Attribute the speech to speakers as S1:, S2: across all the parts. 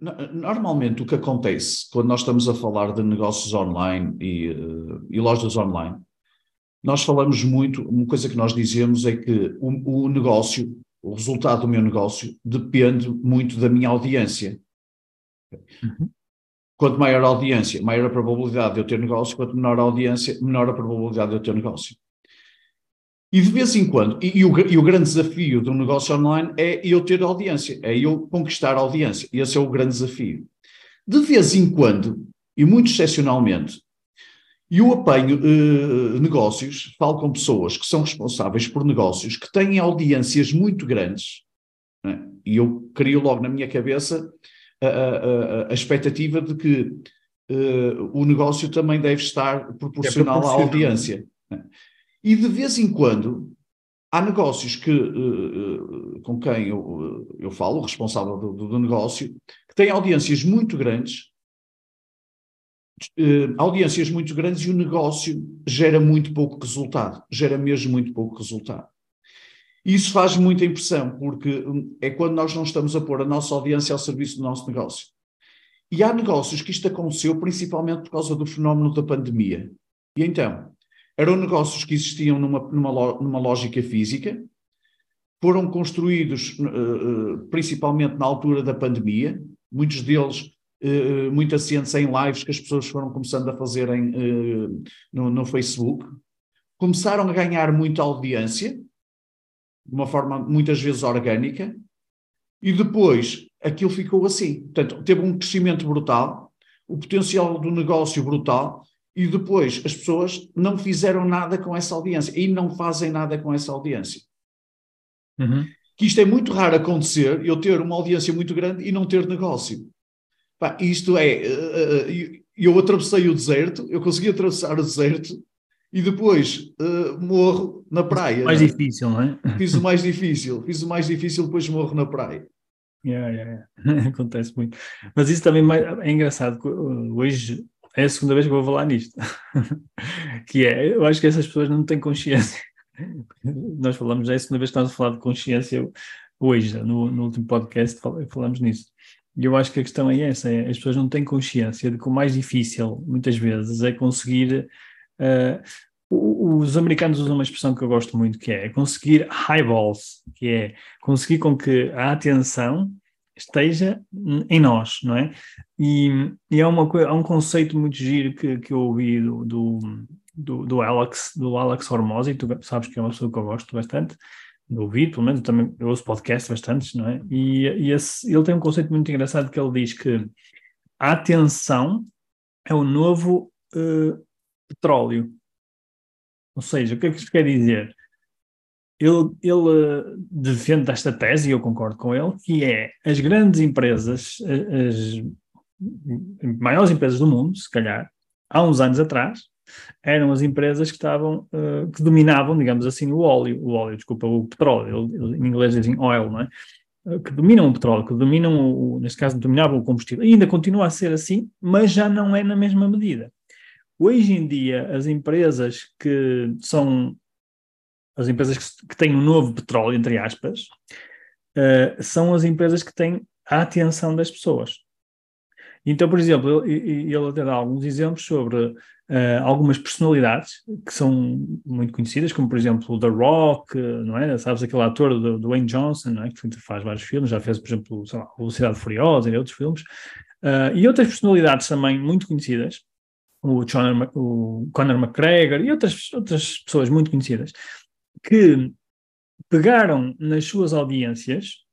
S1: Normalmente o que acontece quando nós estamos a falar de negócios online e, uh, e lojas online, nós falamos muito, uma coisa que nós dizemos é que o, o, negócio, o resultado do meu negócio, depende muito da minha audiência. Uhum. Quanto maior a audiência, maior a probabilidade de eu ter negócio, quanto menor a audiência, menor a probabilidade de eu ter negócio. E de vez em quando, e, e, o, e, o, grande desafio de um negócio online é eu ter audiência, é eu conquistar a audiência. Esse é o grande desafio. De vez em quando, e muito excepcionalmente, eu apanho uh, negócios, falo com pessoas que são responsáveis por negócios que têm audiências muito grandes, né? e eu crio logo na minha cabeça a, a, a expectativa de que uh, o negócio também deve estar proporcional é à audiência. Né? E de vez em quando há negócios que, uh, com quem eu, eu falo, o responsável do, do, negócio, que têm audiências muito grandes, audiências muito grandes e o negócio gera muito pouco resultado, gera mesmo muito pouco resultado. Isso faz muita impressão, porque hum, é quando nós não estamos a pôr a nossa audiência ao serviço do nosso negócio. E há negócios que isto aconteceu principalmente por causa do fenómeno da pandemia. E então, eram negócios que existiam numa, numa, numa lógica física, foram construídos uh, principalmente na altura da pandemia, muitos deles uh, muito assentes em lives que as pessoas foram começando a fazer em, uh, no, no, Facebook, começaram a ganhar muita audiência, de uma forma muitas vezes orgânica, e depois aquilo ficou assim. Portanto, teve um crescimento brutal, o potencial do negócio brutal, e depois as pessoas não fizeram nada com essa audiência e não fazem nada com essa audiência. Uhum. Que isto é muito raro acontecer, eu ter uma audiência muito grande e não ter negócio. Pá, isto é, uh, uh, eu atravessei o deserto, eu consegui atravessar o deserto e depois uh, morro na praia.
S2: Mais né? difícil, não é?
S1: Fiz o mais difícil, fiz o mais difícil, depois morro na praia.
S2: Yeah, yeah, yeah. Acontece muito. Mas isso também é engraçado. Hoje é a segunda vez que vou falar nisto. que é, eu acho que essas pessoas não têm consciência. Nós falamos, é a segunda vez que estamos a falar de consciência hoje, no, no último podcast falamos nisso. E eu acho que a questão é essa, é, as pessoas não têm consciência de que o mais difícil, muitas vezes, é conseguir... Uh, os americanos usam uma expressão que eu gosto muito, que é conseguir highballs, que é conseguir com que a atenção esteja em nós, não é? E, e há, uma, há um conceito muito giro que, que eu ouvi do, do, do, Alex, do Alex Hormozy, tu sabes que é uma pessoa que eu gosto bastante de ouvir, pelo menos eu também eu ouço podcasts bastantes, não é? E, e esse, ele tem um conceito muito engraçado que ele diz que a atenção é o novo uh, petróleo. Ou seja, o que é que isto quer dizer? Ele, ele defende esta tese, e eu concordo com ele, que é as grandes empresas, as maiores empresas do mundo, se calhar, há uns anos atrás, eram as empresas que estavam, uh, que dominavam, digamos assim, o óleo, o óleo, desculpa, o petróleo, em inglês dizem oil, não é? Eh, que dominam o petróleo, que dominam, o, neste caso, dominavam o combustível. E ainda continua a ser assim, mas já não é na mesma medida. Hoje em dia, as empresas que são as empresas que, que têm um novo petróleo, entre aspas, uh, são as empresas que têm a atenção das pessoas. Então, por exemplo, ele, até dá alguns exemplos sobre uh, algumas personalidades que são muito conhecidas, como por exemplo o The Rock, não é? Sabes aquele ator do Dwayne Johnson, não é? Que faz vários filmes, já fez, por exemplo, sei lá, Velocidade Furiosa e outros filmes, uh, e outras personalidades também muito conhecidas, o, Conor, o Conor McGregor e outras, outras pessoas muito conhecidas, que pegaram nas suas audiências,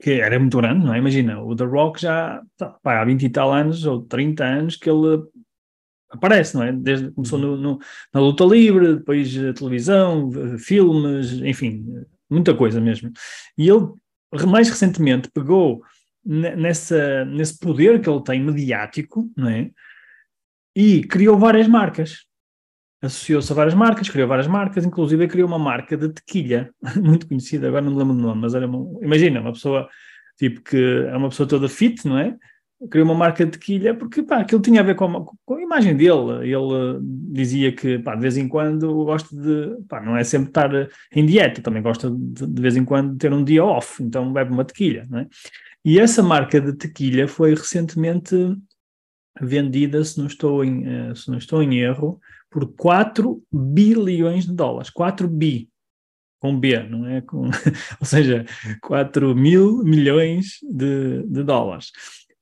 S2: que era muito grande, não é? Imagina, o The Rock já tá, pá, há 20 e tal anos, ou 30 anos, que ele aparece, não é? Desde começou no, no, na luta livre, depois a televisão, filmes, enfim, muita coisa mesmo. E ele, mais recentemente, pegou nessa, nesse poder que ele tem mediático, não é? E criou várias marcas. Associou-se a várias marcas, criou várias marcas, inclusive criou uma marca de tequilha, muito conhecida, agora não me lembro do nome, mas era uma, imagina, uma pessoa tipo que é uma pessoa toda fit, não é? Criou uma marca de tequilha porque pá, aquilo tinha a ver com a, com a imagem dele. Ele dizia que pá, de vez em quando gosta de, pá, não é sempre estar em dieta, também gosta de, de vez em quando ter um dia off, então bebe uma tequilha, não é? E essa marca de tequilha foi recentemente vendida, se não estou em, eh, se não estou em erro, por 4 bilhões de dólares. 4 bi, com B, não é? Com, ou seja, 4 mil milhões de, de dólares.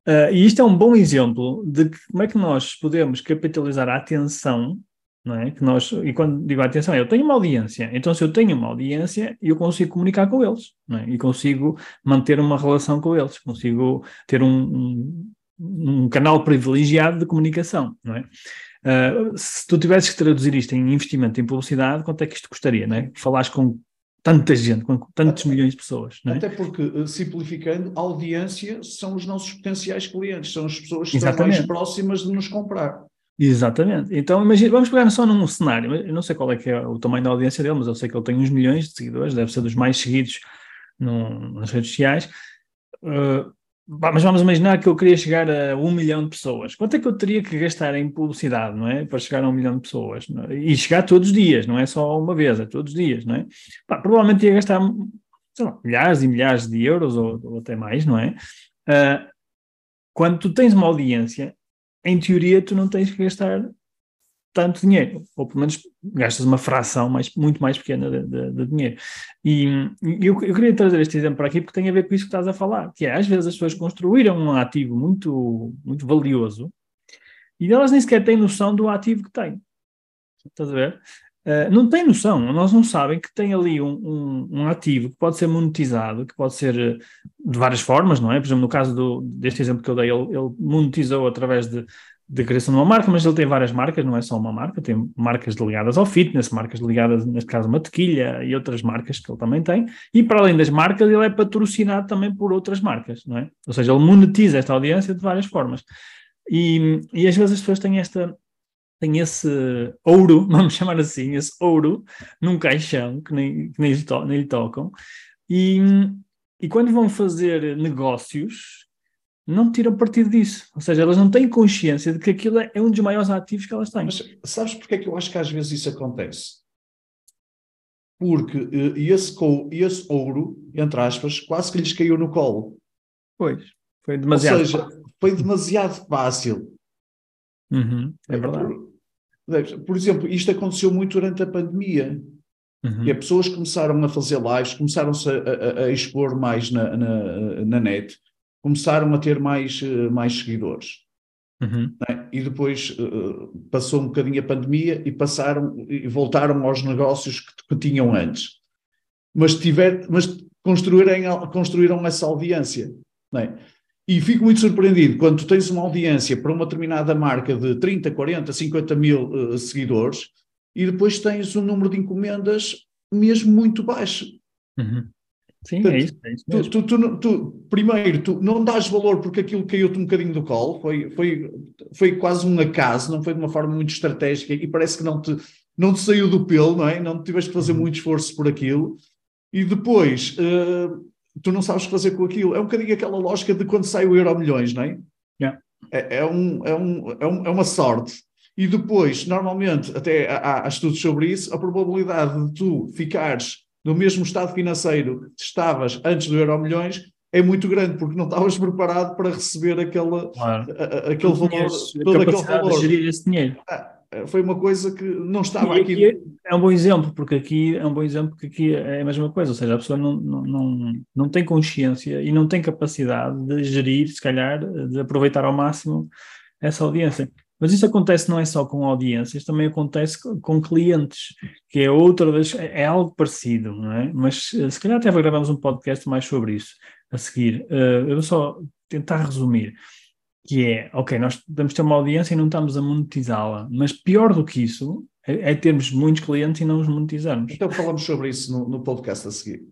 S2: Uh, e isto é um bom exemplo de como é que nós podemos capitalizar a atenção, não é? Que nós, e quando digo atenção, eu tenho uma audiência, então se eu tenho uma audiência, eu consigo comunicar com eles, não é? E consigo manter uma relação com eles, consigo ter um, um, um canal privilegiado de comunicação, não é? Uh, se tu tivesses que traduzir isto em investimento em publicidade, quanto é que isto custaria, não é? Falares com tanta gente, com tantos até, milhões de pessoas. É?
S1: Até porque, eh, simplificando, a audiência são os nossos potenciais clientes, são as pessoas que Exatamente. estão mais próximas de nos comprar.
S2: Exatamente. Então, imagina, vamos pegar só num cenário. Eu não sei qual é que é o tamanho da audiência dele, mas eu sei que ele tem uns milhões de seguidores, deve ser dos mais seguidos no, nas redes sociais. Uh, mas vamos imaginar que eu queria chegar a um milhão de pessoas. Quanto é que eu teria que gastar em publicidade, não é? Para chegar a um milhão de pessoas. É? E chegar todos os dias, não é só uma vez, é todos os dias, não é? Provavelmente ia gastar, lá, milhares e milhares de euros ou, ou até mais, não é? Uh, quando tu tens uma audiência, em teoria tu não tens que gastar tanto dinheiro, ou pelo menos gastas uma fração mais, muito mais pequena de, de, de dinheiro. E, eu, eu, queria trazer este exemplo para aqui porque tem a ver com isso que estás a falar, que é às vezes as pessoas construíram um ativo muito, muito valioso e elas nem sequer têm noção do ativo que têm. Estás a ver? Uh, não têm noção, nós não sabem que tem ali um, um, um, ativo que pode ser monetizado, que pode ser eh, de várias formas, não é? Por exemplo, no caso do, deste exemplo que eu dei, ele, ele monetizou através de, de criação de uma marca, mas ele tem várias marcas, não é só uma marca, tem marcas ligadas ao fitness, marcas ligadas, neste caso, uma tequilha e outras marcas que ele também tem, e para além das marcas, ele é patrocinado também por outras marcas, não é? Ou seja, ele monetiza esta audiência de várias formas. E, e às vezes as pessoas têm esta têm esse ouro, vamos chamar assim, esse ouro num caixão que nem, que nem, lhe, to nem lhe tocam, e, e quando vão fazer negócios, não tiram partido disso. Ou seja, elas não têm consciência de que aquilo é um dos maiores ativos que elas têm.
S1: Mas sabes porque é que eu acho que às vezes isso acontece? Porque uh, esse, esse ouro, entre aspas, quase que lhes caiu no colo.
S2: Pois, foi demasiado
S1: Ou seja, fácil. foi demasiado fácil.
S2: Uhum, é verdade.
S1: Por, por, exemplo, isto aconteceu muito durante a pandemia. Uhum. E as pessoas começaram a fazer lives, começaram-se a, a, a, expor mais na, na, na net começaram a ter mais, eh, mais seguidores.
S2: Uhum.
S1: É? E depois uh, passou um bocadinho a pandemia e passaram e voltaram aos negócios que, que tinham antes. Mas, tiver, mas construíram, construíram essa audiência. É? E fico muito surpreendido quando tens uma audiência para uma determinada marca de 30, 40, 50 mil uh, seguidores e depois tens um número de encomendas mesmo muito baixo.
S2: Uhum. Sim, Portanto, é isso. É isso
S1: tu, tu, tu, tu, primeiro, tu não dás valor porque aquilo caiu-te um bocadinho do colo, foi, foi, foi quase um acaso, não foi de uma forma muito estratégica e parece que não te, não te saiu do pelo, não é? Não tiveste que fazer uhum. muito esforço por aquilo. E depois, uh, tu não sabes fazer com aquilo. É um bocadinho aquela lógica de quando sai o euro milhões, não é?
S2: Yeah.
S1: É, é, um, é, um, é, um, é uma sorte. E depois, normalmente, até há, há estudos sobre isso, a probabilidade de tu ficares no mesmo estado financeiro que estavas antes do Euro Milhões é muito grande, porque não estavas preparado para receber aquele, claro. a, a, aquele valor, todo aquele valor.
S2: De gerir esse dinheiro.
S1: Ah, foi uma coisa que não estava e
S2: aqui. É um bom exemplo, porque aqui é um bom exemplo que aqui é a mesma coisa, ou seja, a pessoa não, não, não, não tem consciência e não tem capacidade de gerir, se calhar, de aproveitar ao máximo essa audiência. Mas isso acontece não é só com audiências, também acontece com clientes, que é outra das. É, é algo parecido, não é? Mas eh, se calhar até gravamos um podcast mais sobre isso a seguir. Uh, eu vou só tentar resumir. Que é, ok, nós podemos ter uma audiência e não estamos a monetizá-la, mas pior do que isso é, é, termos muitos clientes e não os monetizarmos.
S1: Então falamos sobre isso no, no podcast a seguir.